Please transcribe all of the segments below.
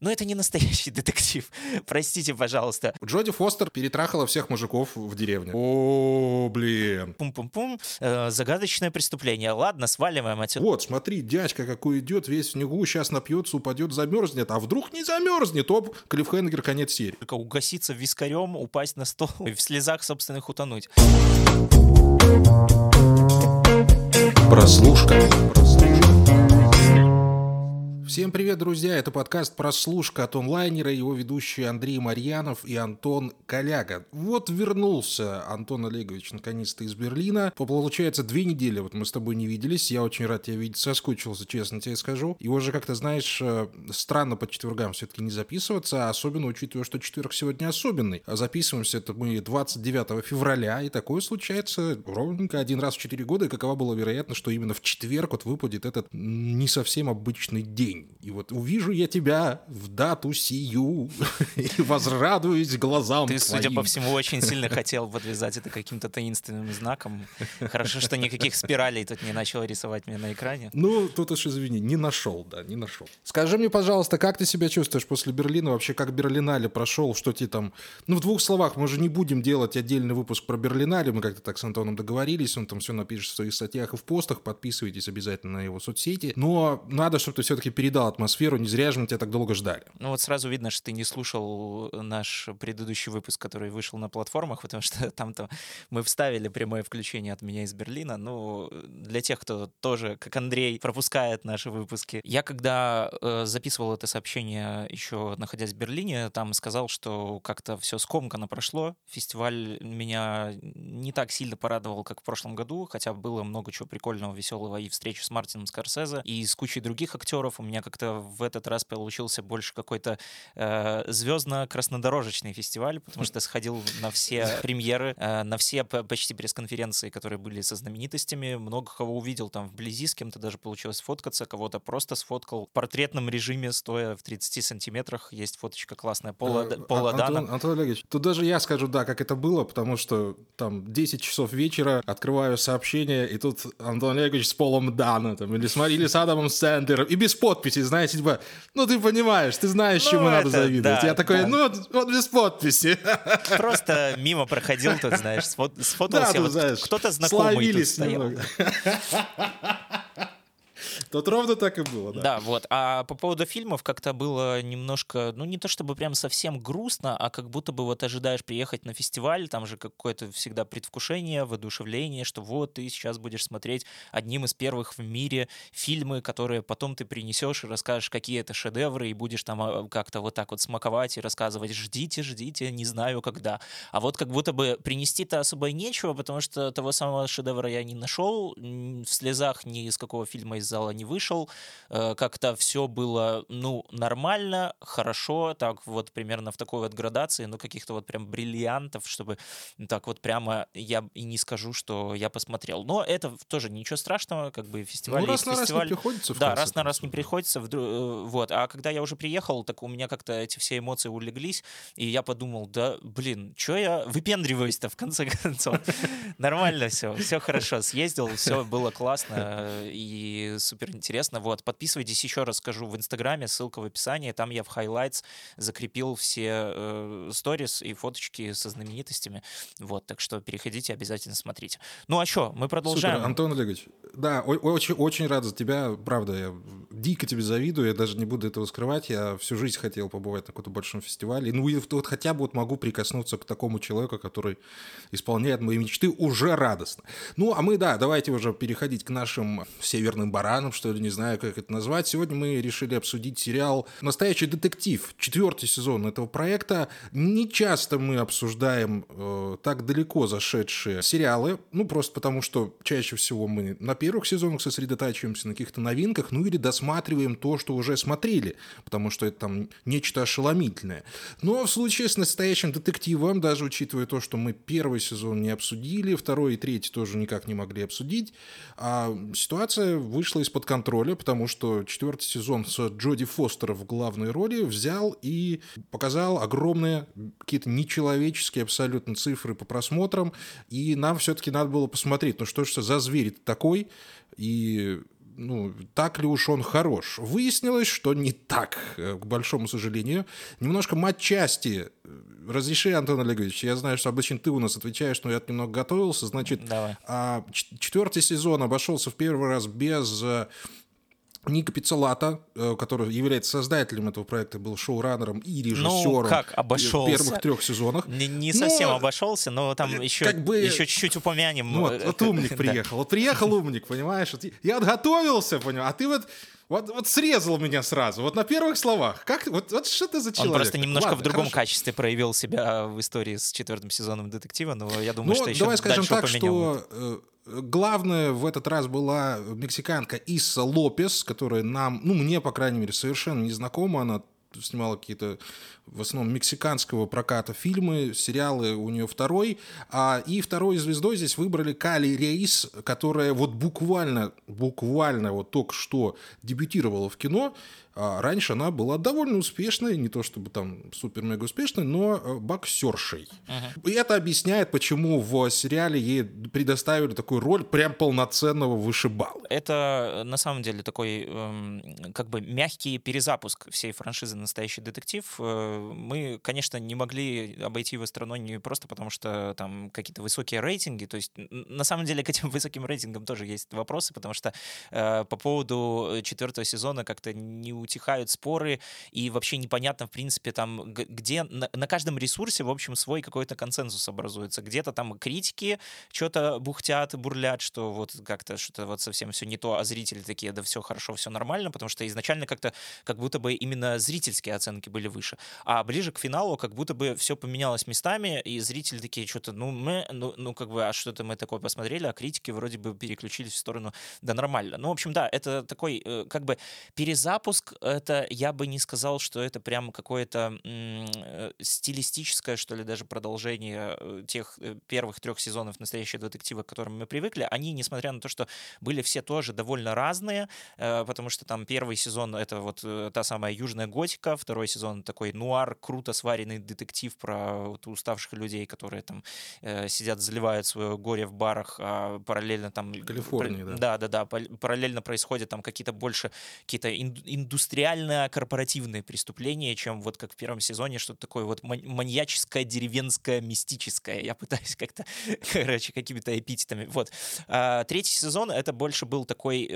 Но это не настоящий детектив. Простите, пожалуйста. Джоди Фостер перетрахала всех мужиков в деревне. О, блин. Пум-пум-пум. Э, загадочное преступление. Ладно, сваливаем отсюда. Вот, смотри, дядька какой идет, весь в снегу, сейчас напьется, упадет, замерзнет. А вдруг не замерзнет? Оп, клиффхенгер, конец серии. Только угаситься вискарем, упасть на стол и в слезах собственных утонуть. Прослушка. Всем привет, друзья! Это подкаст «Прослушка» от онлайнера, его ведущие Андрей Марьянов и Антон Коляга. Вот вернулся Антон Олегович наконец-то из Берлина. Получается, две недели вот мы с тобой не виделись. Я очень рад тебя видеть, соскучился, честно тебе скажу. И уже как-то, знаешь, э, странно по четвергам все-таки не записываться, особенно учитывая, что четверг сегодня особенный. А записываемся это мы 29 февраля, и такое случается ровненько один раз в четыре года. И какова была вероятность, что именно в четверг вот выпадет этот не совсем обычный день. И вот увижу я тебя в дату сию и возрадуюсь глазам Ты, твоим. судя по всему, очень сильно хотел подвязать это каким-то таинственным знаком. Хорошо, что никаких спиралей тут не начал рисовать мне на экране. Ну, тут уж извини, не нашел, да, не нашел. Скажи мне, пожалуйста, как ты себя чувствуешь после Берлина? Вообще, как Берлинале прошел? Что тебе там... Ну, в двух словах, мы же не будем делать отдельный выпуск про Берлинале. Мы как-то так с Антоном договорились. Он там все напишет в своих статьях и в постах. Подписывайтесь обязательно на его соцсети. Но надо, чтобы ты все-таки передал атмосферу. Не зря же мы тебя так долго ждали. Ну вот сразу видно, что ты не слушал наш предыдущий выпуск, который вышел на платформах, потому что там-то мы вставили прямое включение от меня из Берлина. Ну, для тех, кто тоже, как Андрей, пропускает наши выпуски. Я когда э, записывал это сообщение еще находясь в Берлине, там сказал, что как-то все скомканно прошло. Фестиваль меня не так сильно порадовал, как в прошлом году, хотя было много чего прикольного, веселого и встречи с Мартином Скорсезе, и с кучей других актеров. У меня как-то в этот раз получился больше какой-то э, звездно-краснодорожечный фестиваль, потому что сходил на все премьеры, э, на все почти пресс-конференции, которые были со знаменитостями. Много кого увидел там вблизи, с кем-то даже получилось фоткаться, кого-то просто сфоткал в портретном режиме, стоя в 30 сантиметрах. Есть фоточка классная Пола, Э, Пола Антон, Дана. Антон Олегович, тут даже я скажу, да, как это было, потому что там 10 часов вечера, открываю сообщение, и тут Антон Олегович с Полом Дана, там, или с, или с Адамом Сэндлером, и без подписи, знаете, типа, ну ты понимаешь, ты знаешь, Ну, чему надо это завидовать. да, я такой, да. ну вот, без подписи. Просто мимо проходил тут, знаешь, сфот- Да, сфотался. тут, Вот знаешь, кто-то знакомый тут стоял. Тут ровно так и было, да. Да, вот. А по поводу фильмов как-то было немножко, ну не то чтобы прям совсем грустно, а как будто бы вот ожидаешь приехать на фестиваль, там же какое-то всегда предвкушение, воодушевление, что вот ты сейчас будешь смотреть одним из первых в мире фильмы, которые потом ты принесешь и расскажешь, какие это шедевры, и будешь там а, как-то вот так вот смаковать и рассказывать, ждите, ждите, не знаю когда. А вот как будто бы принести-то особо и нечего, потому что того самого шедевра я не нашел, в слезах ни из какого фильма из зала не вышел, Э, как-то все было, ну, нормально, хорошо, так вот примерно в такой вот градации, но каких-то вот прям бриллиантов, чтобы так вот прямо я и не скажу, что я посмотрел. Но это тоже ничего страшного, как бы фестиваль Ну, раз есть на раз не фестиваль. приходится. Да, раз на раз не приходится. вдру- э, Вот. А когда я уже приехал, так у меня как-то эти все эмоции улеглись, и я подумал, да, блин, что я выпендриваюсь-то в конце концов? Нормально все, все хорошо. Съездил, все было классно э, и супер интересно. Вот, подписывайтесь, еще раз скажу, в Инстаграме, ссылка в описании, там я в highlights закрепил все э, сторис и фоточки со знаменитостями. Вот, так что переходите, обязательно смотрите. Ну а что, мы продолжаем. Супер, Антон Олегович, да, очень, очень рад за тебя, правда, я дико тебе завидую, я даже не буду этого скрывать, я всю жизнь хотел побывать на каком-то большом фестивале, ну и вот хотя бы вот могу прикоснуться к такому человеку, который исполняет мои мечты, уже радостно. Ну, а мы, да, давайте уже переходить к нашим северным баранам, что ли, не знаю, как это назвать. Сегодня мы решили обсудить сериал «Настоящий детектив», четвертый сезон этого проекта. Не часто мы обсуждаем э, так далеко зашедшие сериалы, ну, просто потому что чаще всего мы на первых сезонах сосредотачиваемся на каких-то новинках, ну, или досматриваем то, что уже смотрели, потому что это там нечто ошеломительное. Но в случае с настоящим детективом, даже учитывая то, что мы первый сезон не обсудили, второй и третий тоже никак не могли обсудить, а ситуация вышла из-под контроля, потому что четвертый сезон с Джоди Фостер в главной роли взял и показал огромные какие-то нечеловеческие абсолютно цифры по просмотрам, и нам все-таки надо было посмотреть, ну что же за зверь такой, и ну, так ли уж он хорош. Выяснилось, что не так, э, к большому сожалению. Немножко матчасти. Разреши, Антон Олегович, я знаю, что обычно ты у нас отвечаешь, но я немного готовился. Значит, Давай. А, четвертый сезон обошелся в первый раз без э, Ника Пиццелата, э, который является создателем этого проекта, был шоураннером и режиссером ну, как обошелся? в первых трех сезонах. Не, не совсем но, обошелся, но там еще, как бы, еще чуть-чуть упомянем. Ну, вот, вот умник приехал. Вот приехал умник, понимаешь? Я отготовился, понимаешь? А ты вот вот, вот срезал меня сразу, вот на первых словах. Как, вот, вот что ты за человек? Он просто немножко Ладно, в другом хорошо. качестве проявил себя в истории с четвертым сезоном детектива, но я думаю, ну, что еще давай скажем так, упомянем. что э, главное в этот раз была мексиканка Иса Лопес, которая нам, ну мне, по крайней мере, совершенно не знакома. Она снимала какие-то в основном мексиканского проката фильмы, сериалы у нее второй. А, и второй звездой здесь выбрали Кали Рейс, которая вот буквально, буквально вот только что дебютировала в кино. А раньше она была довольно успешной, не то чтобы там супер-мега успешной, но э, боксершей. Uh-huh. И это объясняет, почему в сериале ей предоставили такую роль прям полноценного вышибала. Это на самом деле такой эм, как бы мягкий перезапуск всей франшизы «Настоящий детектив». Э, мы, конечно, не могли обойти его стороной не просто потому, что там какие-то высокие рейтинги. То есть на самом деле к этим высоким рейтингам тоже есть вопросы, потому что э, по поводу четвертого сезона как-то не утихают споры, и вообще непонятно, в принципе, там, где на, на каждом ресурсе, в общем, свой какой-то консенсус образуется. Где-то там критики что-то бухтят, бурлят, что вот как-то что-то вот совсем все не то, а зрители такие, да все хорошо, все нормально, потому что изначально как-то как будто бы именно зрительские оценки были выше. А ближе к финалу как будто бы все поменялось местами, и зрители такие что-то, ну, мы, ну, ну, как бы, а что-то мы такое посмотрели, а критики вроде бы переключились в сторону, да нормально. Ну, в общем, да, это такой, э, как бы, перезапуск это я бы не сказал, что это прям какое-то э, стилистическое, что ли, даже продолжение э, тех первых трех сезонов настоящего детектива, к которым мы привыкли. Они, несмотря на то, что были все тоже довольно разные, потому что там первый сезон это вот та самая южная готика, второй сезон такой нуар, круто сваренный детектив про вот уставших людей, которые там сидят, заливают свое горе в барах, а параллельно там... Калифорнии, да. Да, да, да. Параллельно происходят там какие-то больше какие-то индустрии индустриально корпоративное преступление, чем вот как в первом сезоне что-то такое вот маньяческое, деревенское, мистическое. Я пытаюсь как-то, короче, какими-то эпитетами. Вот. А, третий сезон это больше был такой э,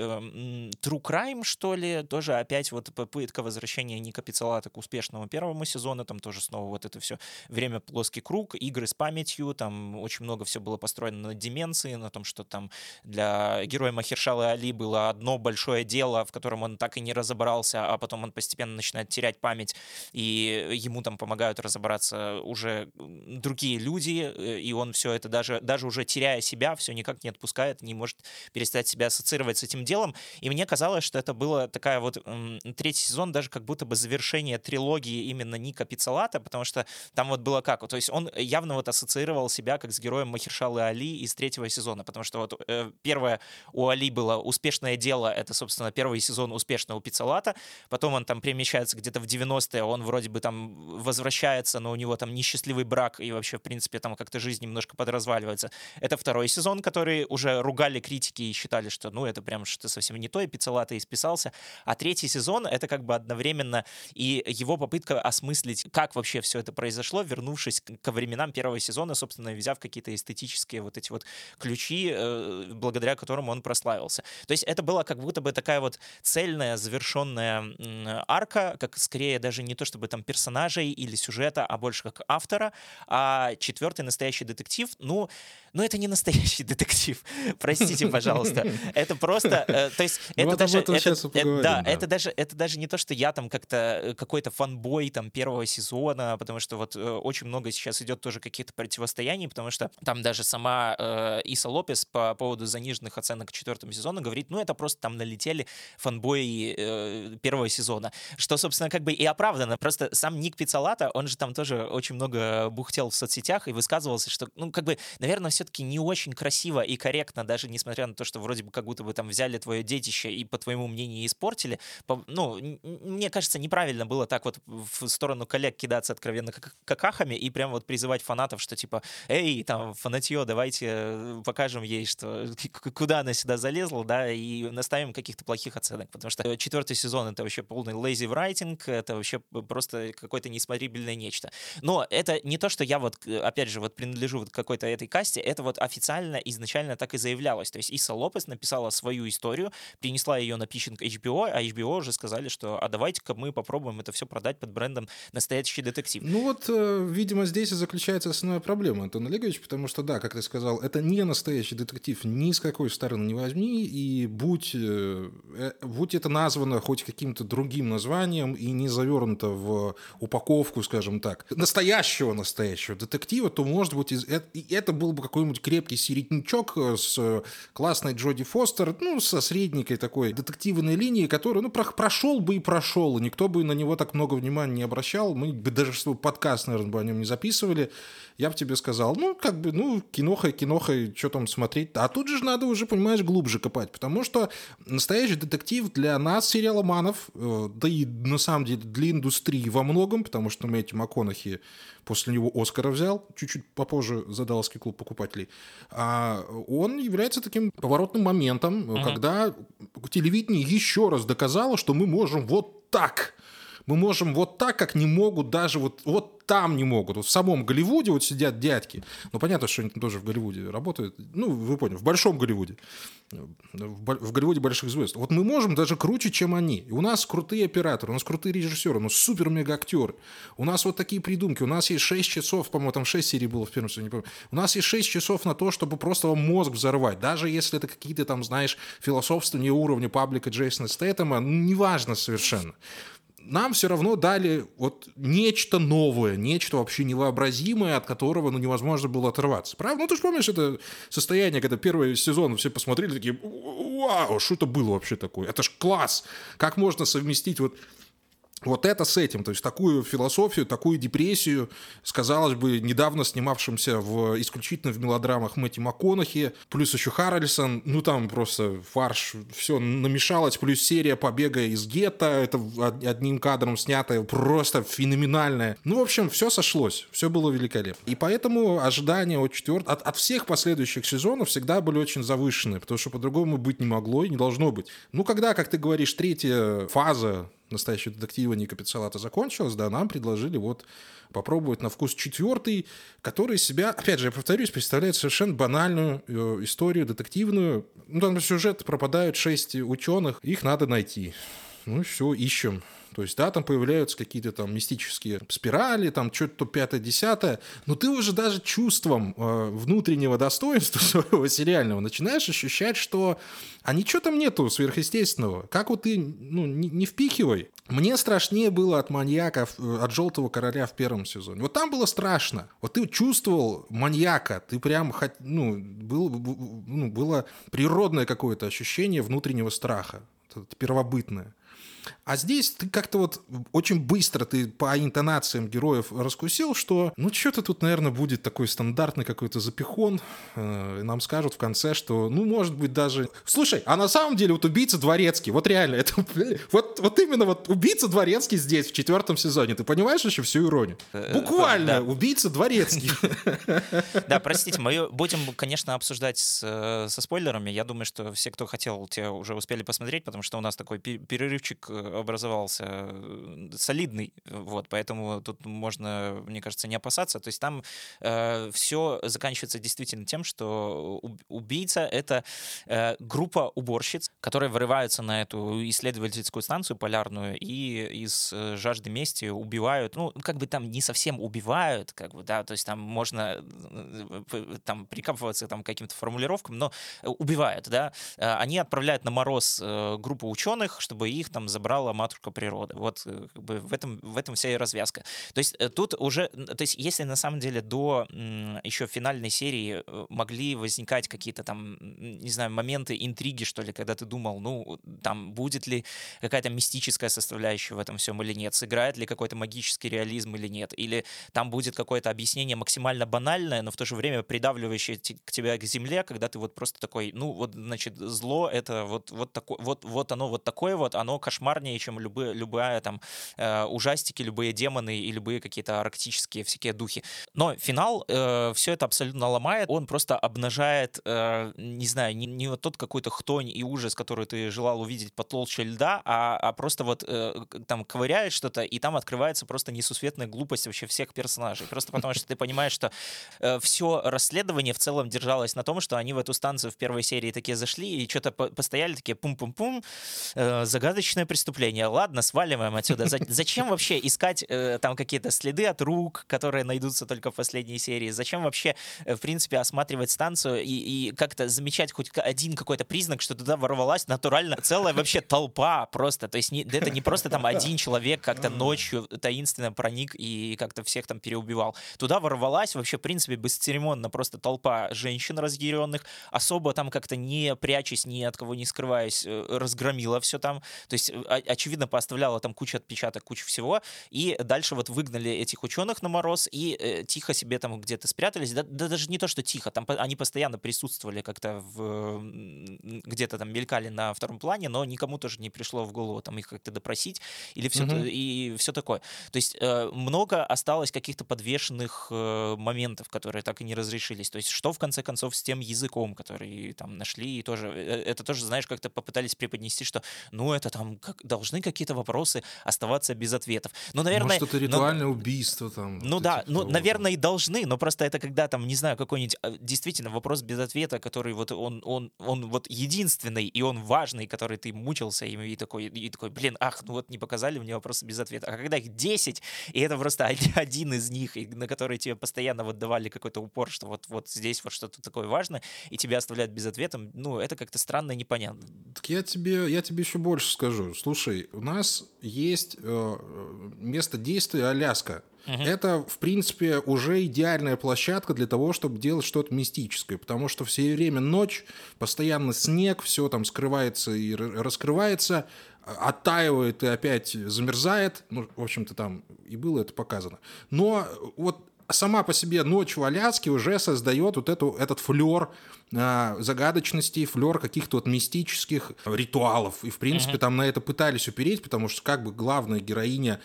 true crime, что ли, тоже опять вот попытка возвращения Ника Пиццелата к успешному первому сезону, там тоже снова вот это все время плоский круг, игры с памятью, там очень много все было построено на деменции, на том, что там для героя Махершала Али было одно большое дело, в котором он так и не разобрался, а потом он постепенно начинает терять память, и ему там помогают разобраться уже другие люди, э, и он все это даже, даже уже теряя себя, все никак не отпускает, не может перестать себя ассоциировать с этим делом. И мне казалось, что это было такая вот третий сезон, даже как будто бы завершение трилогии именно Ника Пиццалата, потому что там вот было как, то есть он явно вот ассоциировал себя как с героем Махершалы Али из третьего сезона, потому что вот э, первое у Али было успешное дело, это, собственно, первый сезон успешного Пиццалата, потом он там перемещается где-то в 90-е, он вроде бы там возвращается, но у него там несчастливый брак, и вообще, в принципе, там как-то жизнь немножко подразваливается. Это второй сезон, который уже ругали критики и считали, что, ну, это прям что-то совсем не то, и Пиццалата исписался. А третий сезон — это как бы одновременно и его попытка осмыслить, как вообще все это произошло, вернувшись ко временам первого сезона, собственно, взяв какие-то эстетические вот эти вот ключи, э, благодаря которым он прославился. То есть это была как будто бы такая вот цельная, завершенная арка, как скорее даже не то чтобы там персонажей или сюжета, а больше как автора. А четвертый настоящий детектив, ну, ну это не настоящий детектив. Простите, пожалуйста. Это просто, э, то есть ну, это даже, это, да, это даже, это даже не то, что я там как-то э, какой-то фанбой там первого сезона, потому что вот э, очень много сейчас идет тоже каких-то противостояний, потому что там даже сама э, Иса Лопес по поводу заниженных оценок четвертому сезону говорит, ну это просто там налетели фанбои э, первого сезона, что, собственно, как бы и оправдано. Просто сам Ник Пиццалата, он же там тоже очень много бухтел в соцсетях и высказывался, что, ну, как бы, наверное, все-таки не очень красиво и корректно, даже несмотря на то, что вроде бы как будто бы там взяли твое детище и, по твоему мнению, испортили. По, ну, мне кажется, неправильно правильно было так вот в сторону коллег кидаться откровенно какахами и прям вот призывать фанатов, что типа, эй, там, фанатье, давайте э, покажем ей, что куда она сюда залезла, да, и наставим каких-то плохих оценок, потому что четвертый сезон — это вообще полный lazy writing, это вообще просто какое-то несмотрибельное нечто. Но это не то, что я вот, опять же, вот принадлежу вот какой-то этой касте, это вот официально изначально так и заявлялось. То есть Иса Лопес написала свою историю, принесла ее на питчинг HBO, а HBO уже сказали, что а давайте-ка мы попробуем это все продать под брендом «Настоящий детектив». Ну вот, э, видимо, здесь и заключается основная проблема, Антон Олегович, потому что, да, как ты сказал, это не настоящий детектив ни с какой стороны не возьми, и будь, э, э, будь это названо хоть каким-то другим названием и не завернуто в упаковку, скажем так, настоящего настоящего детектива, то, может быть, это был бы какой-нибудь крепкий середнячок с классной Джоди Фостер, ну, со средненькой такой детективной линии, который, ну, прошел бы и прошел, никто бы на него так много внимания не обращал, мы бы даже свой подкаст, наверное, бы о нем не записывали, я бы тебе сказал, ну, как бы, ну, киноха, киноха, что там смотреть. А тут же надо уже, понимаешь, глубже копать, потому что настоящий детектив для нас, сериаломанов, э, да и на самом деле для индустрии во многом, потому что Мэтью МакКонахи после него Оскара взял, чуть-чуть попозже за Далласский клуб покупателей, а он является таким поворотным моментом, uh-huh. когда телевидение еще раз доказало, что мы можем вот так мы можем вот так, как не могут даже вот, вот там не могут. Вот в самом Голливуде вот сидят дядьки. Ну, понятно, что они тоже в Голливуде работают. Ну, вы поняли, в большом Голливуде. В Голливуде больших звезд. Вот мы можем даже круче, чем они. И у нас крутые операторы, у нас крутые режиссеры, у нас супер-мега-актеры. У нас вот такие придумки. У нас есть 6 часов, по-моему, там 6 серий было в первом сезоне, не помню. У нас есть 6 часов на то, чтобы просто вам мозг взорвать. Даже если это какие-то там, знаешь, философствования уровня паблика Джейсона Стэттема, ну, неважно совершенно нам все равно дали вот нечто новое, нечто вообще невообразимое, от которого ну, невозможно было оторваться. Правда? Ну, ты же помнишь это состояние, когда первый сезон все посмотрели, такие, вау, что это было вообще такое? Это ж класс! Как можно совместить вот вот это с этим, то есть такую философию, такую депрессию, сказалось бы, недавно снимавшимся в, исключительно в мелодрамах Мэтти МакКонахи, плюс еще Харрельсон, ну там просто фарш, все намешалось, плюс серия побега из гетто, это одним кадром снятое, просто феноменальное. Ну, в общем, все сошлось, все было великолепно. И поэтому ожидания от четвертого, от, от всех последующих сезонов всегда были очень завышенные, потому что по-другому быть не могло и не должно быть. Ну, когда, как ты говоришь, третья фаза настоящего детектива Ника Пиццалата закончилась, да, нам предложили вот попробовать на вкус четвертый, который себя, опять же, я повторюсь, представляет совершенно банальную э, историю детективную. Ну, там сюжет пропадают шесть ученых, их надо найти. Ну, все, ищем. То есть, да, там появляются какие-то там мистические спирали, там что-то то пятое-десятое, но ты уже даже чувством э, внутреннего достоинства своего сериального начинаешь ощущать, что а ничего там нету сверхъестественного. Как вот ты, ну, не, не впихивай. Мне страшнее было от маньяка, от «Желтого короля» в первом сезоне. Вот там было страшно. Вот ты чувствовал маньяка, ты прям, ну, был, ну, было природное какое-то ощущение внутреннего страха, первобытное. А здесь ты как-то вот очень быстро ты по интонациям героев раскусил, что ну что-то тут, наверное, будет такой стандартный какой-то запихон. Э, нам скажут в конце, что ну может быть даже... Слушай, а на самом деле вот убийца Дворецкий, вот реально, это вот, вот именно вот убийца Дворецкий здесь в четвертом сезоне. Ты понимаешь еще всю иронию? Э, Буквально, да. убийца Дворецкий. Да, простите, мы будем, конечно, обсуждать со спойлерами. Я думаю, что все, кто хотел, те уже успели посмотреть, потому что у нас такой перерывчик образовался э, солидный, вот, поэтому тут можно, мне кажется, не опасаться. То есть там э, все заканчивается действительно тем, что убийца — это э, группа уборщиц, которые вырываются на эту исследовательскую станцию полярную и из э, жажды мести убивают, ну, как бы там не совсем убивают, как бы, да, то есть там можно э, там прикапываться там каким-то формулировкам, но убивают, да. Они отправляют на мороз группу ученых, чтобы их там забрать забрала матушка природа. Вот э, как бы в этом, в этом вся и развязка. То есть э, тут уже, то есть если на самом деле до еще финальной серии э, могли возникать какие-то там, не знаю, моменты интриги, что ли, когда ты думал, ну, там, будет ли какая-то мистическая составляющая в этом всем или нет, сыграет ли какой-то магический реализм или нет, или там будет какое-то объяснение максимально банальное, но в то же время придавливающее к тебе к земле, когда ты вот просто такой, ну, вот, значит, зло — это вот, вот, такое, вот, вот оно вот такое вот, оно кошмар зашкварнее, чем любые, любая там э, ужастики, любые демоны и любые какие-то арктические всякие духи. Но финал э, все это абсолютно ломает. Он просто обнажает, э, не знаю, не, не вот тот какой-то хтонь и ужас, который ты желал увидеть под толще льда, а, а просто вот э, там ковыряет что-то, и там открывается просто несусветная глупость вообще всех персонажей. Просто потому что ты понимаешь, что э, все расследование в целом держалось на том, что они в эту станцию в первой серии такие зашли и что-то по постояли такие пум-пум-пум, э, загадочное преступление. Ладно, сваливаем отсюда. Зачем вообще искать э, там какие-то следы от рук, которые найдутся только в последней серии? Зачем вообще, э, в принципе, осматривать станцию и, и как-то замечать хоть один какой-то признак, что туда ворвалась натурально целая вообще толпа просто. То есть не, это не просто там один человек как-то ночью таинственно проник и как-то всех там переубивал. Туда ворвалась вообще, в принципе, бесцеремонно просто толпа женщин разъяренных, особо там как-то не прячась, ни от кого не скрываясь, э, разгромила все там. То есть, очевидно, поставляла там кучу отпечаток, кучу всего. И дальше вот выгнали этих ученых на мороз и э, тихо себе там где-то спрятались. Да, да даже не то, что тихо, там они постоянно присутствовали как-то в где-то там мелькали на втором плане, но никому тоже не пришло в голову там их как-то допросить или все, угу. и все такое. То есть э, много осталось каких-то подвешенных э, моментов, которые так и не разрешились. То есть что в конце концов с тем языком, который там нашли, и тоже э, это тоже, знаешь, как-то попытались преподнести, что ну это там как, должны какие-то вопросы оставаться без ответов. Ну, наверное... Может, это ритуальное но, убийство там. Ну вот да, ну, наверное, и должны, но просто это когда там, не знаю, какой-нибудь действительно вопрос без ответа, который вот он, он, он вот единственный, и он важный, который ты мучился им, и такой, и такой, блин, ах, ну вот не показали мне вопросы без ответа. А когда их 10, и это просто один из них, на который тебе постоянно вот давали какой-то упор, что вот, вот здесь вот что-то такое важное, и тебя оставляют без ответа, ну, это как-то странно и непонятно. Так я тебе, я тебе еще больше скажу. Слушай, у нас есть э, место действия Аляска. Угу. Это, в принципе, уже идеальная площадка для того, чтобы делать что-то мистическое, потому что все время ночь, постоянно снег, все там скрывается и раскрывается, оттаивает и опять замерзает. Ну, в общем-то, там и было это показано. Но вот сама по себе ночь в Аляске уже создает вот эту, этот флер э, загадочности, флер каких-то вот мистических ритуалов. И, в принципе, uh-huh. там на это пытались упереть, потому что как бы главная героиня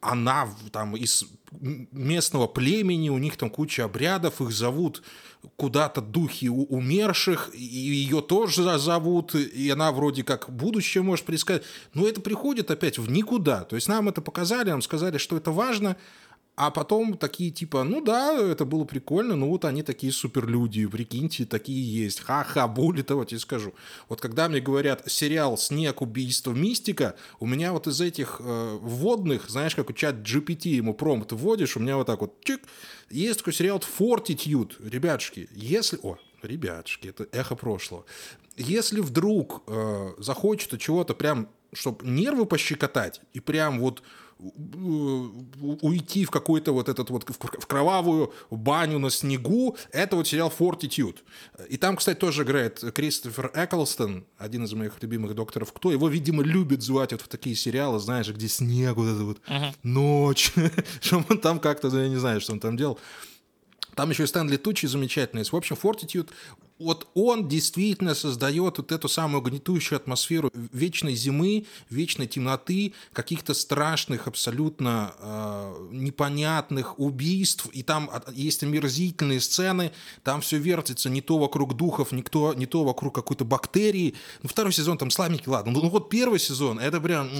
она там из местного племени, у них там куча обрядов, их зовут куда-то духи умерших, и ее тоже зовут, и она вроде как будущее может предсказать. Но это приходит опять в никуда. То есть нам это показали, нам сказали, что это важно, а потом такие типа, ну да, это было прикольно, ну вот они такие суперлюди, прикиньте, такие есть. Ха-ха, более того, тебе скажу. Вот когда мне говорят сериал «Снег, убийство, мистика», у меня вот из этих э, вводных, знаешь, как у чат GPT ему промпт вводишь, у меня вот так вот чик, есть такой сериал «Fortitude». Ребятушки, если... О, ребятушки, это эхо прошлого. Если вдруг э, захочется чего-то прям, чтобы нервы пощекотать, и прям вот уйти в какой-то вот этот вот в кровавую баню на снегу, это вот сериал Fortitude. И там, кстати, тоже играет Кристофер Эклстон, один из моих любимых докторов Кто. Его, видимо, любит звать вот в такие сериалы, знаешь, где снег, вот это вот uh-huh. ночь, что он там как-то, я не знаю, что он там делал. Там еще и Стэнли Тучи замечательный. В общем, Fortitude вот он действительно создает вот эту самую гнетущую атмосферу вечной зимы, вечной темноты, каких-то страшных, абсолютно э, непонятных убийств. И там есть омерзительные сцены, там все вертится не то вокруг духов, не то, не то вокруг какой-то бактерии. Ну, второй сезон там слабенький, ладно. Ну, вот первый сезон, это прям,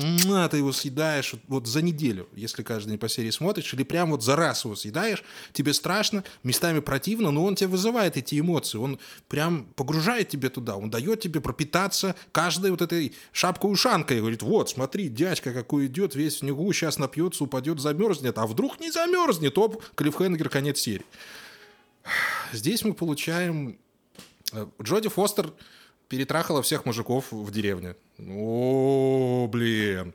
ты его съедаешь вот, вот за неделю, если каждый день по серии смотришь, или прям вот за раз его съедаешь, тебе страшно, местами противно, но он тебя вызывает эти эмоции. Он прям погружает тебя туда, он дает тебе пропитаться каждой вот этой шапкой-ушанкой. Говорит, вот, смотри, дядька какой идет, весь в снегу, сейчас напьется, упадет, замерзнет. А вдруг не замерзнет? Оп, Клиффхенгер, конец серии. Здесь мы получаем... Э, Джоди Фостер перетрахала всех мужиков в деревне. О, блин.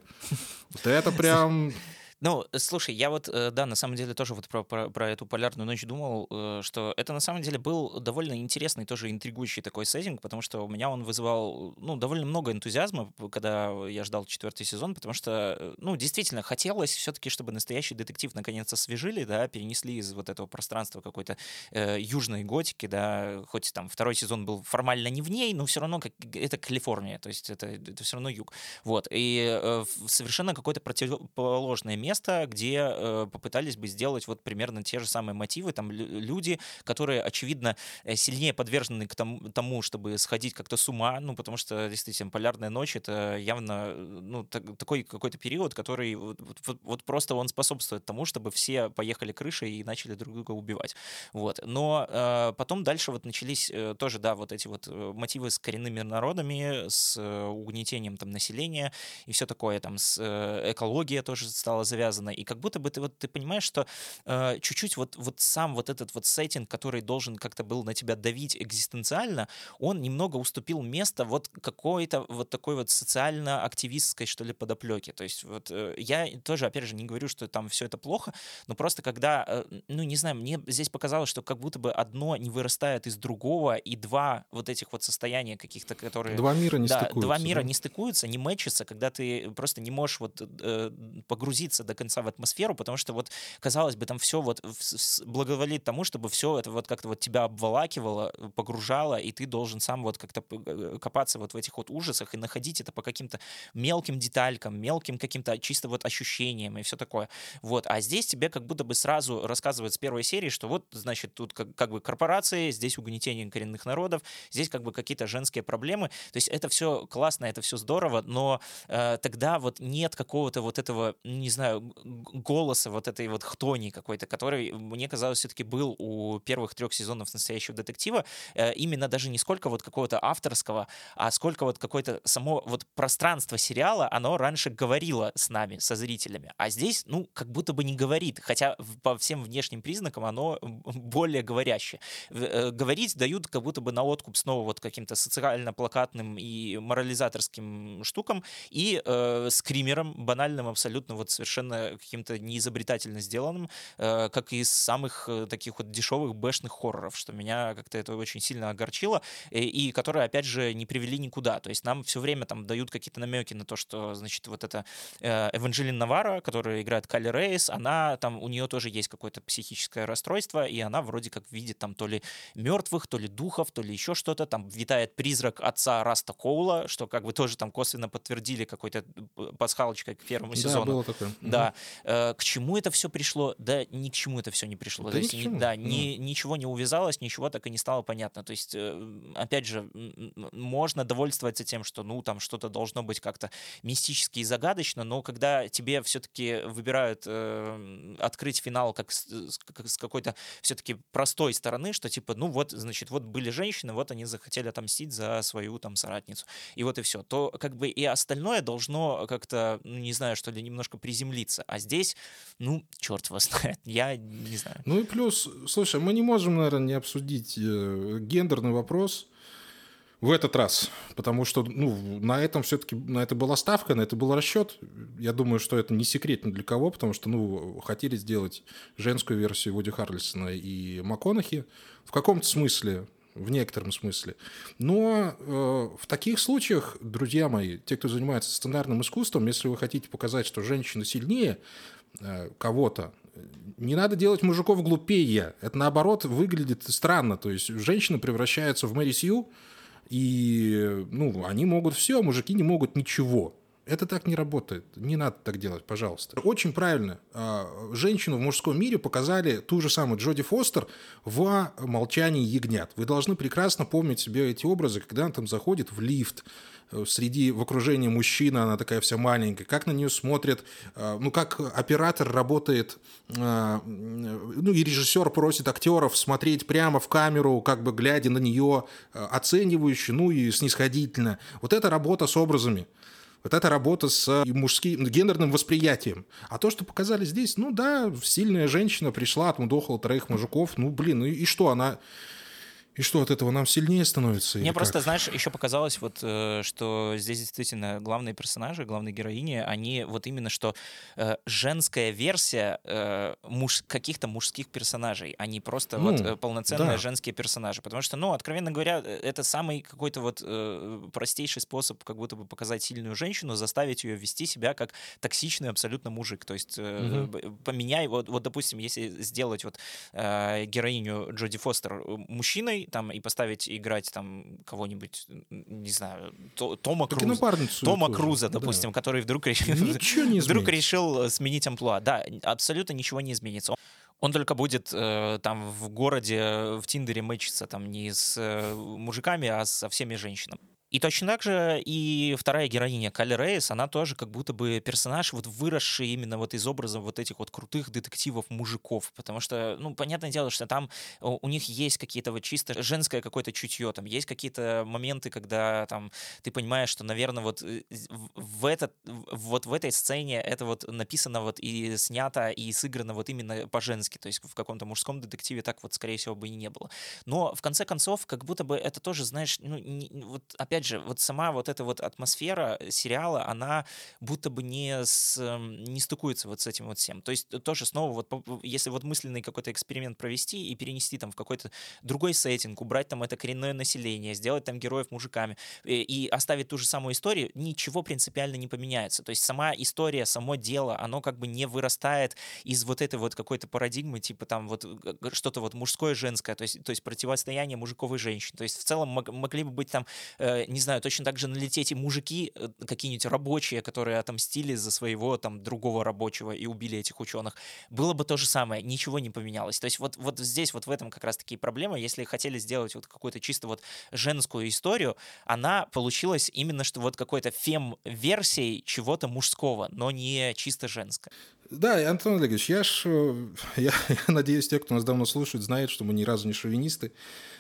Вот это прям... Ну, слушай, я вот, э, да, на самом деле тоже вот про, про, про эту полярную ночь думал, э, что это на самом деле был довольно интересный, тоже интригующий такой сеттинг, потому что у меня он вызывал, ну, довольно много энтузиазма, когда я ждал четвертый сезон, потому что, э, ну, действительно, хотелось все-таки, чтобы настоящий детектив наконец освежили, да, перенесли из вот этого пространства какой-то э, южной готики, да, хоть там второй сезон был формально не в ней, но все равно как, это Калифорния, то есть это, это все равно юг. Вот, и э, совершенно какое-то противоположное место место, где э, попытались бы сделать вот примерно те же самые мотивы. Там люди, которые, очевидно, э, сильнее подвержены к тому, тому чтобы сходить как-то с ума, ну, потому что, действительно, полярная ночь — это явно, ну, так, такой какой-то период, который вот, вот, вот просто он способствует тому, чтобы все поехали крышей и начали друг друга убивать. Вот. Но э, потом дальше вот начались э, тоже, да, вот эти вот э, мотивы с коренными народами, с э, угнетением там населения и все такое, там, с э, экология тоже стала завязана завязано, и как будто бы ты вот ты понимаешь, что э, чуть-чуть вот, вот сам вот этот вот сеттинг, который должен как-то был на тебя давить экзистенциально, он немного уступил место вот какой-то вот такой вот социально-активистской, что ли, подоплеке. То есть вот э, я тоже, опять же, не говорю, что там все это плохо, но просто когда, э, ну, не знаю, мне здесь показалось, что как будто бы одно не вырастает из другого, и два вот этих вот состояния каких-то, которые... Два мира не да, стыкуются. Два мира да? не стыкуются, не мэчатся, когда ты просто не можешь вот э, погрузиться до конца в атмосферу, потому что вот, казалось бы, там все вот благоволит тому, чтобы все это вот как-то вот тебя обволакивало, погружало, и ты должен сам вот как-то э, копаться вот в этих вот ужасах и находить это по каким-то мелким деталькам, мелким каким-то чисто вот ощущениям и все такое. Вот. А здесь тебе как будто бы сразу рассказывают с первой серии, что вот, значит, тут как, как бы корпорации, здесь угнетение коренных народов, здесь как бы какие-то женские проблемы. То есть это все классно, это все здорово, но э, тогда вот нет какого-то вот этого, не знаю, голоса вот этой вот хтони какой-то, который, мне казалось, все-таки был у первых трех сезонов настоящего детектива, э, именно даже не сколько вот какого-то авторского, а сколько вот какое-то само вот пространство сериала, оно раньше говорило с нами, со зрителями, а здесь, ну, как будто бы не говорит, хотя по всем внешним признакам оно более говорящее. Э, говорить дают как будто бы на откуп снова вот каким-то социально-плакатным и морализаторским штукам и э, скримером банальным абсолютно вот совершенно совершенно каким-то неизобретательно сделанным, э, как и из самых э, таких вот дешевых бэшных хорроров, что меня как-то это очень сильно огорчило, и, и которые, опять же, не привели никуда. То есть нам все время там дают какие-то намеки на то, что, значит, вот эта э, Эванжелин Навара, которая играет Калли Рейс, она там, у нее тоже есть какое-то психическое расстройство, и она вроде как видит там то ли мертвых, то ли духов, то ли еще что-то, там витает призрак отца Раста Коула, что как бы тоже там косвенно подтвердили какой-то пасхалочкой к первому да, сезону. было такое. Да. Э, к чему это все пришло? Да ни к чему это все не пришло. Да То есть, ни да, ни, ничего не увязалось, ничего так и не стало понятно. То есть, э, опять же, можно довольствоваться тем, что, ну, там что-то должно быть как-то мистически и загадочно, но когда тебе все-таки выбирают э, открыть финал как с, с- как с какой-то все-таки простой стороны, что типа, ну вот, значит, вот были женщины, вот они захотели отомстить за свою там соратницу, и вот и все, то как бы и остальное должно как-то, ну, не знаю, что ли, немножко приземлиться. А здесь, ну, черт его знает, я не знаю. Ну и плюс, слушай, мы не можем, наверное, не обсудить э, гендерный вопрос в этот раз, потому что ну, на этом все-таки на это была ставка, на это был расчет. Я думаю, что это не секрет ни для кого, потому что ну, хотели сделать женскую версию Вуди Харрельсона и МакКонахи в каком-то смысле, в некотором смысле. Но э, в таких случаях, друзья мои, те, кто занимается сценарным искусством, если вы хотите показать, что женщина сильнее э, кого-то, не надо делать мужиков глупее. Это наоборот выглядит странно. То есть женщина превращается в Мэри Сью, и ну, они могут все, а мужики не могут ничего. Это так не работает. Не надо так делать, пожалуйста. Очень правильно. А, Женщину в мужском мире показали ту же самую Джоди Фостер в «Молчании ягнят». Вы должны прекрасно помнить себе эти образы, когда она там заходит в лифт, э, среди, в окружении мужчины, она такая вся маленькая, как на нее смотрят, э, ну, как оператор работает, э, ну, и режиссер просит актеров смотреть прямо в камеру, как бы глядя на нее оценивающе, ну, и снисходительно. Вот это работа с образами. Вот это работа с мужским гендерным восприятием. А то, что показали здесь, ну да, сильная женщина пришла, отмудохала троих мужиков, ну блин, ну и что, она И что от этого нам сильнее становится? Мне просто, как? знаешь, еще показалось, вот, э, что здесь действительно главные персонажи, главные героини, они вот именно что э, женская версия э, муж, каких-то мужских персонажей, а не просто ну, вот полноценные да. женские персонажи. Потому что, ну, откровенно говоря, это самый какой-то вот простейший способ как будто бы показать сильную женщину, заставить ее вести себя как токсичный абсолютно мужик. То есть угу. поменяй, вот, вот, допустим, если сделать вот героиню Джоди Фостер мужчиной, там, и поставить играть там кого-нибудь, не знаю, Тома Круза. Тома тоже. Круза, допустим, да. который вдруг решил, вдруг решил сменить амплуа. Да, абсолютно ничего не изменится. Он только будет э, там в городе в Тиндере мэчиться там не с э, мужиками, а со всеми женщинами. И точно так же и вторая героиня Калли Рейс, она тоже как будто бы персонаж, вот выросший именно вот из образа вот этих вот крутых детективов-мужиков, потому что, ну, понятное дело, что там у них есть какие-то вот чисто женское какое-то чутье, там есть какие-то моменты, когда там ты понимаешь, что, наверное, вот э, в, этот, вот в этой сцене это вот написано вот и снято, и сыграно вот именно по-женски, то есть в каком-то мужском детективе так вот, скорее всего, бы и не было. Но, в конце концов, как будто бы это тоже, знаешь, ну, не, вот опять опять же, вот сама вот эта вот атмосфера сериала, она будто бы не, с, эм, не стыкуется вот с этим вот всем. То есть тоже снова вот если вот мысленный какой-то эксперимент провести и перенести там в какой-то другой сеттинг, убрать там это коренное население, сделать там героев мужиками и, э, и оставить ту же самую историю, ничего принципиально не поменяется. То есть сама история, само дело, оно как бы не вырастает из вот этой вот какой-то парадигмы, типа там вот что-то вот мужское, женское, то есть, то есть противостояние мужиков и женщин. То есть в целом могли бы быть там э, не знаю, точно так же налететь и мужики, э, какие-нибудь рабочие, которые отомстили за своего там другого рабочего и убили этих ученых. Было бы то же самое, ничего не поменялось. То есть вот, вот здесь вот в этом как раз такие проблемы. Если хотели сделать вот какую-то чисто вот женскую историю, она получилась именно что вот какой-то фем-версией чего-то мужского, но не чисто женское. Да, Антон Олегович, я, ж, э, я, я надеюсь, те, кто нас давно слушает, знают, что мы ни разу не шовинисты.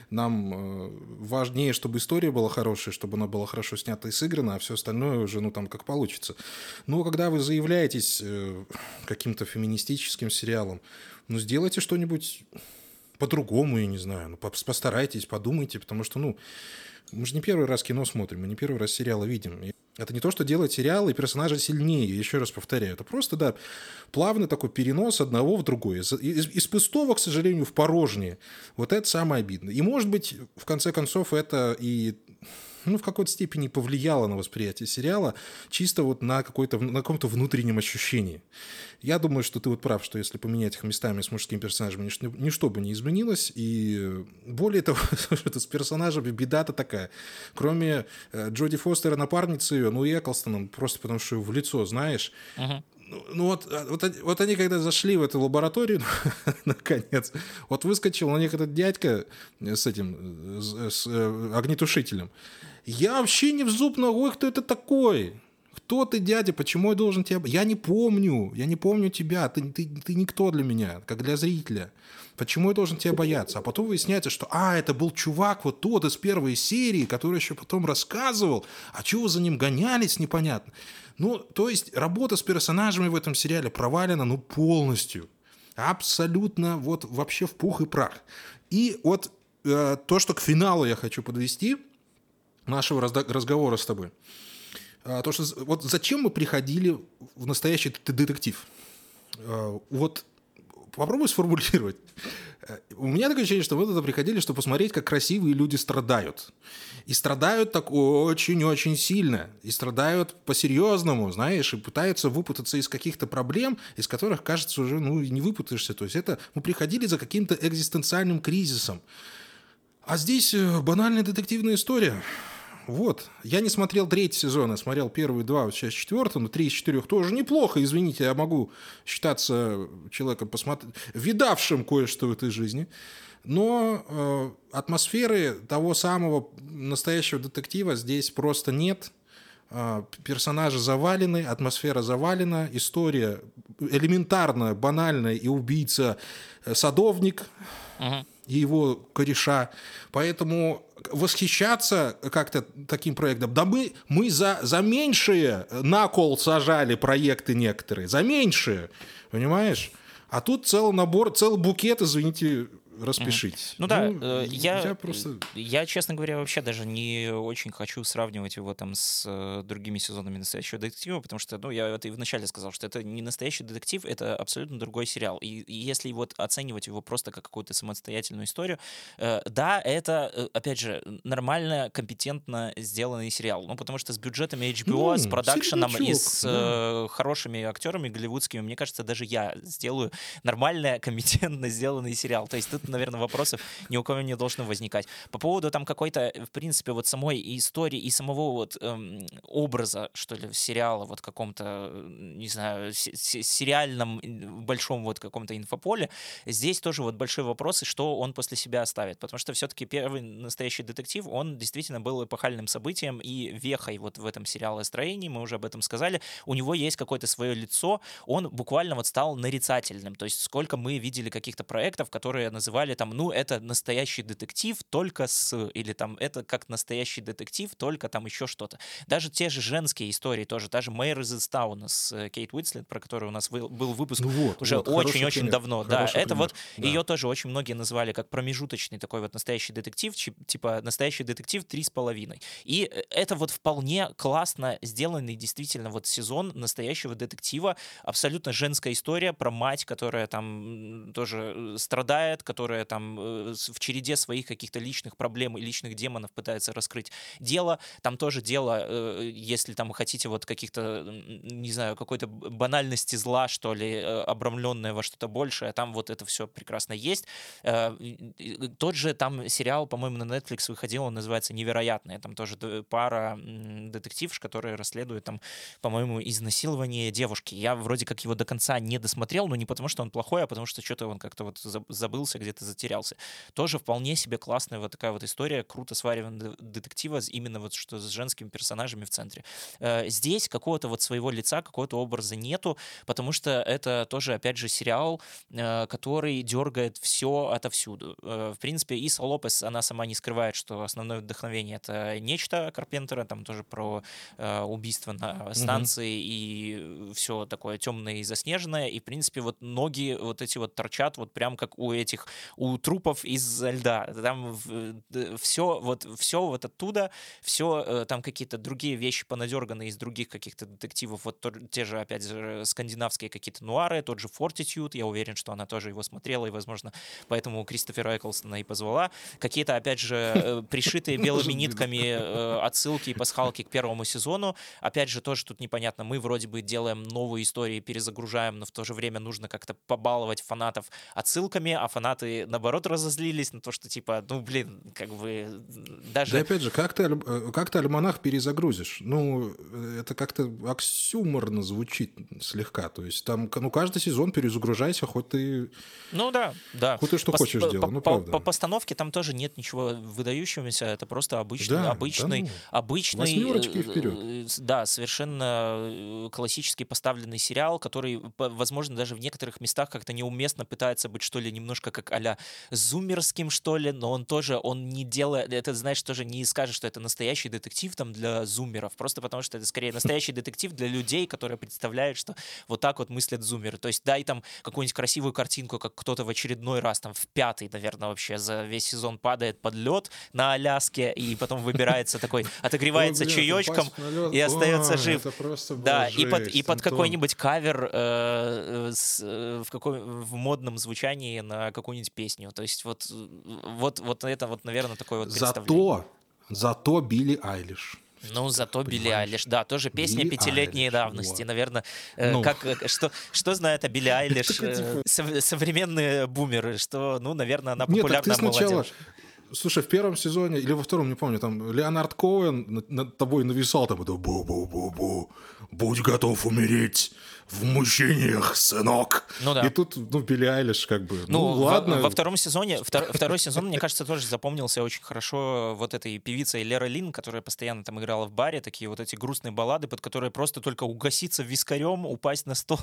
Нам э, важнее, чтобы история была хорошая, чтобы она была хорошо снята и сыграна, а все остальное уже, ну, там, как получится. Но когда вы заявляетесь э, каким-то феминистическим сериалом, ну, сделайте что-нибудь по-другому, я не знаю. Ну, постарайтесь, подумайте, потому что, ну, мы же не первый раз кино смотрим, мы не первый раз сериалы видим. Это не то, что делать сериал и персонажа сильнее, еще раз повторяю. Это просто, да, плавный такой перенос одного в другое. Из, из, из пустого, к сожалению, в порожнее. Вот это самое обидное. И, может быть, в конце концов, это и ну, в какой-то степени повлияло на восприятие сериала, чисто вот на, какой-то, на каком-то внутреннем ощущении. Я думаю, что ты вот прав, что если поменять их местами с мужскими персонажами, ничто, ничто бы не изменилось. И более того, с персонажами беда-то такая. Кроме э, Джоди Фостера, напарницы ее, ну и Эклстоном, просто потому что в лицо знаешь. Uh-huh ну вот, а, вот, вот они когда зашли в эту лабораторию, наконец, вот выскочил на них этот дядька с этим, с, с э, огнетушителем. Я вообще не в зуб ногой, кто это такой? Кто ты, дядя? Почему я должен тебя... Я не помню, я не помню тебя, ты, ты, ты никто для меня, как для зрителя. Почему я должен тебя бояться? А потом выясняется, что, а, это был чувак вот тот из первой серии, который еще потом рассказывал, а чего за ним гонялись, непонятно. Ну, то есть работа с персонажами в этом сериале провалена, ну, полностью. Абсолютно вот вообще в пух и прах. И вот э, то, что к финалу я хочу подвести нашего разговора с тобой. Э, то, что вот зачем мы приходили в настоящий детектив? Э, вот попробуй сформулировать. У меня такое ощущение, что вы туда приходили, чтобы посмотреть, как красивые люди страдают. И страдают так очень-очень сильно. И страдают по-серьезному, знаешь, и пытаются выпутаться из каких-то проблем, из которых, кажется, уже ну, не выпутаешься. То есть это мы приходили за каким-то экзистенциальным кризисом. А здесь э, банальная детективная история. Вот. Я не смотрел третий сезон, я смотрел первые два, вот сейчас четвертый, но три из четырех тоже неплохо, извините, я могу считаться человеком, посмотр... видавшим кое-что в этой жизни. Но э, атмосферы того самого настоящего детектива здесь просто нет. Э, персонажи завалены, атмосфера завалена, история элементарная, банальная, и убийца э, садовник. Uh-huh и его кореша. Поэтому восхищаться как-то таким проектом. Да мы, мы за, за меньшие на кол сажали проекты некоторые, за меньшие, понимаешь? А тут целый набор, целый букет, извините, распишитесь. Ну, да, э, я, я просто... Я, честно говоря, вообще даже не очень хочу сравнивать его там с э, другими сезонами «Настоящего детектива», потому что, ну, я это и вначале сказал, что это не «Настоящий детектив», это абсолютно другой сериал. И, и если вот оценивать его просто как какую-то самостоятельную историю, э, да, это, э, опять же, нормально, компетентно сделанный сериал. Ну, потому что с бюджетами HBO, mm, с продакшеном и с да. э, хорошими актерами голливудскими, мне кажется, даже я сделаю нормально, компетентно сделанный сериал. То есть тут, наверное, вопросов ни у кого не должно возникать. По поводу там какой-то, в принципе, вот самой истории и самого вот эм, образа, что ли, сериала, вот каком-то, не знаю, сериальном большом вот каком-то инфополе, здесь тоже вот большие вопросы, что он после себя оставит. Потому что все-таки первый настоящий детектив, он действительно был эпохальным событием и вехой вот в этом сериалостроении, мы уже об этом сказали. У него есть какое-то свое лицо, он буквально вот стал нарицательным. То есть сколько мы видели каких-то проектов, которые называли там, ну, это настоящий детектив только с... Или там, это как настоящий детектив, только там еще что-то. Даже те же женские истории тоже. Даже Мэйр из Истауна с э, Кейт Уитслет, про которую у нас был выпуск ну вот, уже очень-очень вот, давно. Да, это пример. вот... Да. Ее тоже очень многие называли как промежуточный такой вот настоящий детектив, типа настоящий детектив три с половиной. И э, это вот вполне классно сделанный действительно вот сезон настоящего детектива, абсолютно женская история про мать, которая там тоже э, страдает, которая там э, в череде своих каких-то личных проблем и личных демонов пытается раскрыть дело. Там тоже дело, если там хотите вот каких-то, не знаю, какой-то банальности зла, что ли, обрамленное во что-то большее, там вот это все прекрасно есть. Тот же там сериал, по-моему, на Netflix выходил, он называется «Невероятное». Там тоже пара детективш, которые расследуют там, по-моему, изнасилование девушки. Я вроде как его до конца не досмотрел, но не потому, что он плохой, а потому что что-то он как-то вот забылся, где-то затерялся. Тоже вполне себе классная вот такая вот история, круто свариванная детектива, именно вот что с женскими персонажами в центре. Э, здесь какого-то вот своего лица, какого-то образа нету, потому что это тоже, опять же, сериал, э, который дергает все отовсюду. Э, в принципе, Иса Лопес, она сама не скрывает, что основное вдохновение — это нечто Карпентера, там тоже про убийство на станции mm-hmm. и все такое темное и заснеженное. И, в принципе, вот ноги вот эти вот торчат вот прям как у этих, у трупов из льда. Там все вот, все вот оттуда, все э, там какие-то другие вещи понадерганные из других каких-то детективов. Вот то, те же, опять же, скандинавские какие-то нуары, тот же Fortitude, я уверен, что она тоже его смотрела, и, возможно, поэтому Кристофера Эклстона и позвала. Какие-то, опять же, э, пришитые белыми нитками э, отсылки и пасхалки к первому сезону. Опять же, тоже тут непонятно. Мы вроде бы делаем новые истории, перезагружаем, но в то же время нужно как-то побаловать фанатов отсылками, а фанаты, наоборот, разозлились на то, что, типа, ну, блин, как бы даже... Да, опять же, как ты, э, как ты альманах перезагрузишь? Ну, это как-то оксюморно звучит слегка. То есть там, ну, каждый сезон перезагружайся, хоть ты... Ну, да, да. Хоть ты что по, хочешь по, делай, ну, по, правда. По постановке там тоже нет ничего выдающегося, это просто обычный, да, обычный, да ну, обычный, вперед. Э, да, совершенно э, классически поставленный сериал, который, возможно, даже в некоторых местах как-то неуместно пытается быть, что ли, немножко как а зумерским, что ли, но он тоже, он не делает, это, знаешь, тоже не скажешь, что это настоящий детектив там для зумеров, просто потому что это скорее настоящий детектив для людей, которые представляют, что вот так вот мыслят зумеры. То есть дай там какую-нибудь красивую картинку, как кто-то в очередной раз, там в пятый, наверное, вообще за весь сезон падает под лед на Аляске и потом выбирается такой, отогревается чаечком и остается жив. Да, и под, и под какой-нибудь кавер э, с, э, в, какой, в модном звучании на какую-нибудь песню. То есть вот, вот, вот это вот, наверное, такое вот Зато, зато Билли Айлиш. Ну, зато Билли Айлиш, да, тоже песня Билли пятилетней Айлиш, давности, вот. наверное. Э, ну. как, э, что, что знает о Билли Айлиш э, типа современные бумеры, что, ну, наверное, она популярна молодежь. Слушай, в первом сезоне, или во втором, не помню, там Леонард Коуэн над тобой нависал, там, это бу-бу-бу-бу, будь готов умереть в мучениях, сынок. Ну да. И тут, ну, Билли Айлиш как бы, ну, ну ладно. Во, во втором сезоне, втор, второй сезон, мне кажется, тоже запомнился очень хорошо вот этой певицей Лера Лин, которая постоянно там играла в баре, такие вот эти грустные баллады, под которые просто только угаситься вискарем, упасть на стол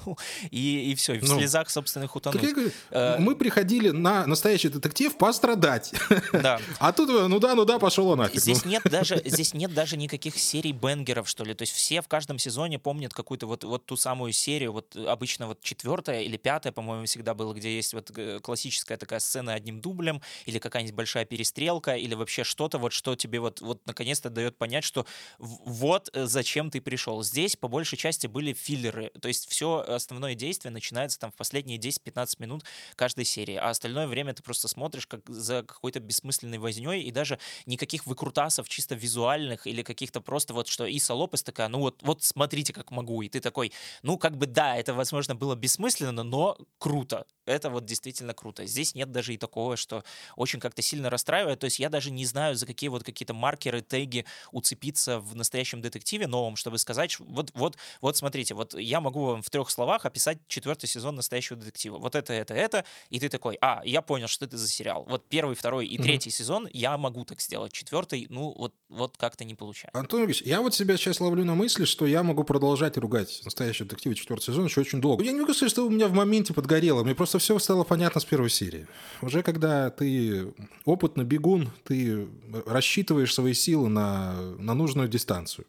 и, и все, и в ну, слезах собственных утонуть. Так я говорю, э, мы приходили на настоящий детектив пострадать. Да. А тут, ну да, ну да, пошел он нафиг. Здесь ну. нет даже, здесь нет даже никаких серий бенгеров, что ли. То есть все в каждом сезоне помнят какую-то вот, вот ту самую серию, вот обычно вот четвертая или пятая, по-моему, всегда было, где есть вот э, классическая такая сцена одним дублем, или какая-нибудь большая перестрелка, или вообще что-то, вот что тебе вот, вот наконец-то дает понять, что вот э, зачем ты пришел. Здесь по большей части были филлеры, то есть все основное действие начинается там в последние 10-15 минут каждой серии, а остальное время ты просто смотришь как за какой-то бессмысленной возней, и даже никаких выкрутасов чисто визуальных или каких-то просто вот, что Иса Лопес такая, ну вот, вот смотрите, как могу, и ты такой, ну как бы да, это, возможно, было бессмысленно, но круто, это вот действительно круто. Здесь нет даже и такого, что очень как-то сильно расстраивает, то есть я даже не знаю, за какие вот какие-то маркеры, теги уцепиться в настоящем детективе новом, чтобы сказать, вот, вот, вот смотрите, вот я могу вам в трех словах описать четвертый сезон настоящего детектива. Вот это, это, это, и ты такой, а, я понял, что это за сериал. Вот первый, второй и третий mm-hmm. сезон я могу так сделать. Четвертый, ну, вот, вот как-то не получается. Антон Ильич, я вот себя сейчас ловлю на мысли, что я могу продолжать ругать настоящий детектив четвертый сезон еще очень долго. Я не могу сказать, что у меня в моменте подгорело. Мне просто все стало понятно с первой серии. Уже когда ты опытный бегун, ты рассчитываешь свои силы на, на нужную дистанцию.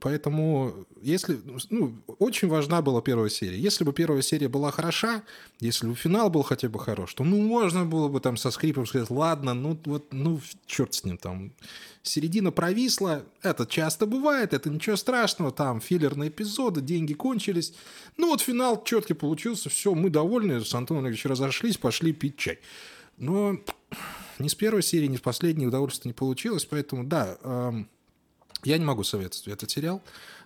Поэтому, если... Ну, очень важна была первая серия. Если бы первая серия была хороша, если бы финал был хотя бы хорош, то, ну, можно было бы там со скрипом сказать, ладно, ну, вот, ну, черт с ним там. Середина провисла, это часто бывает, это ничего страшного, там филлерные эпизоды, деньги кончились. Ну, вот финал четкий получился, все, мы довольны, с Антоном Ильичем разошлись, пошли пить чай. Но ни с первой серии, ни с последней удовольствия не получилось, поэтому, да, эм, я не могу советовать этот сериал.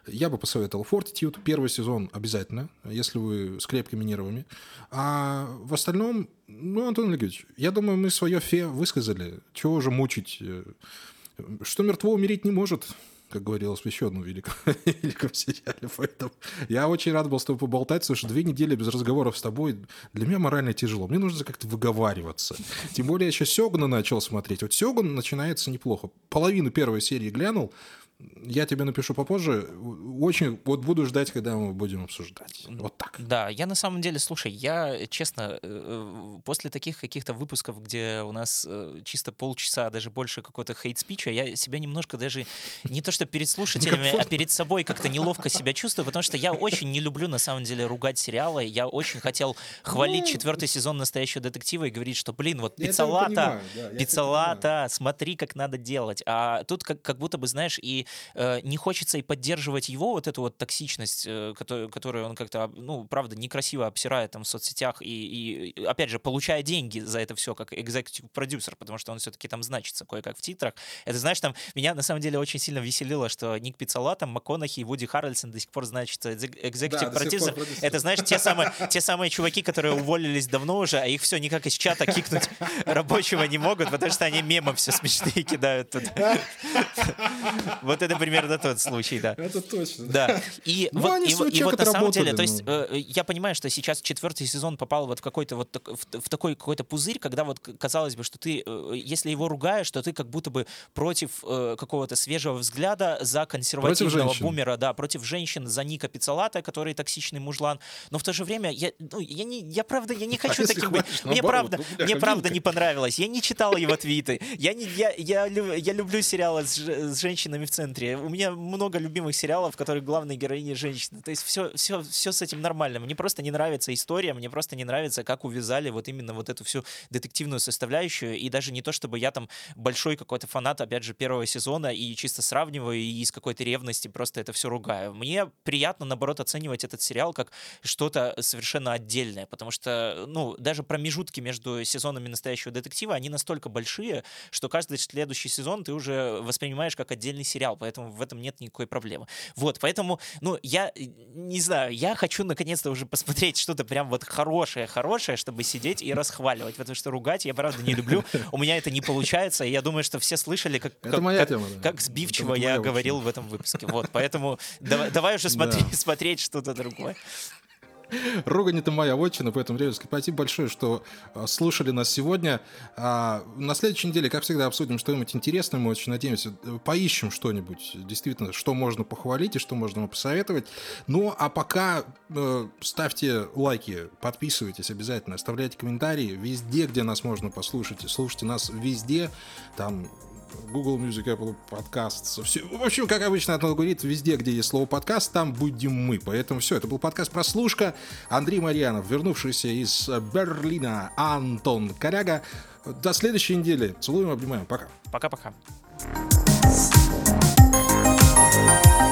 Я бы посоветовал Fortitude. Первый сезон обязательно, если вы с крепкими нервами. А в остальном, ну, Антон Олегович, я думаю, мы свое фе высказали. Чего уже мучить? Что мертво умереть не может, как говорилось в еще одном великом, великом сериале. Поэтому я очень рад был с тобой поболтать. Слушай, две недели без разговоров с тобой для меня морально тяжело. Мне нужно как-то выговариваться. Тем более я еще Сёгуна начал смотреть. Вот Сёгун начинается неплохо. Половину первой серии глянул, я тебе напишу попозже. Очень вот буду ждать, когда мы будем обсуждать. Вот так. Да, я на самом деле, слушай, я честно, э, э, после таких каких-то выпусков, где у нас э, чисто полчаса, даже больше какого-то хейт-спича, я себя немножко даже не то что перед слушателями, а перед собой как-то неловко себя чувствую, потому что я очень не люблю на самом деле ругать сериалы. Я очень хотел хвалить ну, четвертый сезон настоящего детектива и говорить, что, блин, вот пиццалата, пиццалата, смотри, как надо делать. А тут как, как будто бы, знаешь, и э, не хочется и поддерживать его вот эту вот токсичность, э, которую, которую он как-то, ну, правда, некрасиво обсирает там в соцсетях и, и, опять же, получая деньги за это все как executive продюсер, потому что он все-таки там значится кое-как в титрах. Это, знаешь, там меня на самом деле очень сильно веселило, что Ник Пиццала, там, МакКонахи и Вуди Харрельсон до сих пор значится executive да, продюсер. Это, знаешь, те самые, те самые чуваки, которые уволились давно уже, а их все никак из чата кикнуть рабочего не могут, потому что они мемы все смешные кидают туда. Вот это примерно тот случай, да. Это точно. Да. И ну, вот, и, и вот на самом деле, то есть э, я понимаю, что сейчас четвертый сезон попал вот в какой-то вот в, в такой какой-то пузырь, когда вот казалось бы, что ты, э, если его ругаешь, то ты как будто бы против э, какого-то свежего взгляда за консервативного бумера, да, против женщин, за Ника Пиццалата, который токсичный мужлан. Но в то же время я, ну, я не, я правда, я не хочу а таким быть. Мне правда, ну, мне правда не понравилось. Я не читал его твиты. Я не, я, я, я люблю сериалы с, с женщинами в центре центре. У меня много любимых сериалов, в которых главные героини женщины. То есть все, все, все с этим нормально. Мне просто не нравится история, мне просто не нравится, как увязали вот именно вот эту всю детективную составляющую. И даже не то, чтобы я там большой какой-то фанат, опять же, первого сезона и чисто сравниваю и из какой-то ревности просто это все ругаю. Мне приятно, наоборот, оценивать этот сериал как что-то совершенно отдельное, потому что, ну, даже промежутки между сезонами настоящего детектива, они настолько большие, что каждый следующий сезон ты уже воспринимаешь как отдельный сериал поэтому в этом нет никакой проблемы. Вот, поэтому, ну, я э, не знаю, я хочу наконец-то уже посмотреть что-то прям вот хорошее-хорошее, чтобы сидеть и расхваливать, потому что ругать я, правда, не люблю. У меня это не получается, и я думаю, что все слышали, как, как, как, тема, да. как сбивчиво я говорил в этом выпуске. Вот, поэтому давай, давай уже смотри, да. смотреть что-то другое. Ругань это моя отчина, поэтому, ребятки, спасибо большое, что а, слушали нас сегодня. А, на следующей неделе, как всегда, обсудим что-нибудь интересное. Мы очень надеемся, поищем что-нибудь, действительно, что можно похвалить и что можно посоветовать. Ну, а пока э, ставьте лайки, подписывайтесь обязательно, оставляйте комментарии везде, где нас можно послушать. Слушайте нас везде. Там Google Music, Apple Podcasts. Все. В общем, как обычно, Антон говорит, везде, где есть слово подкаст, там будем мы. Поэтому все, это был подкаст «Прослушка». Андрей Марьянов, вернувшийся из Берлина, Антон Коряга. До следующей недели. Целуем, обнимаем. Пока. Пока-пока. thank you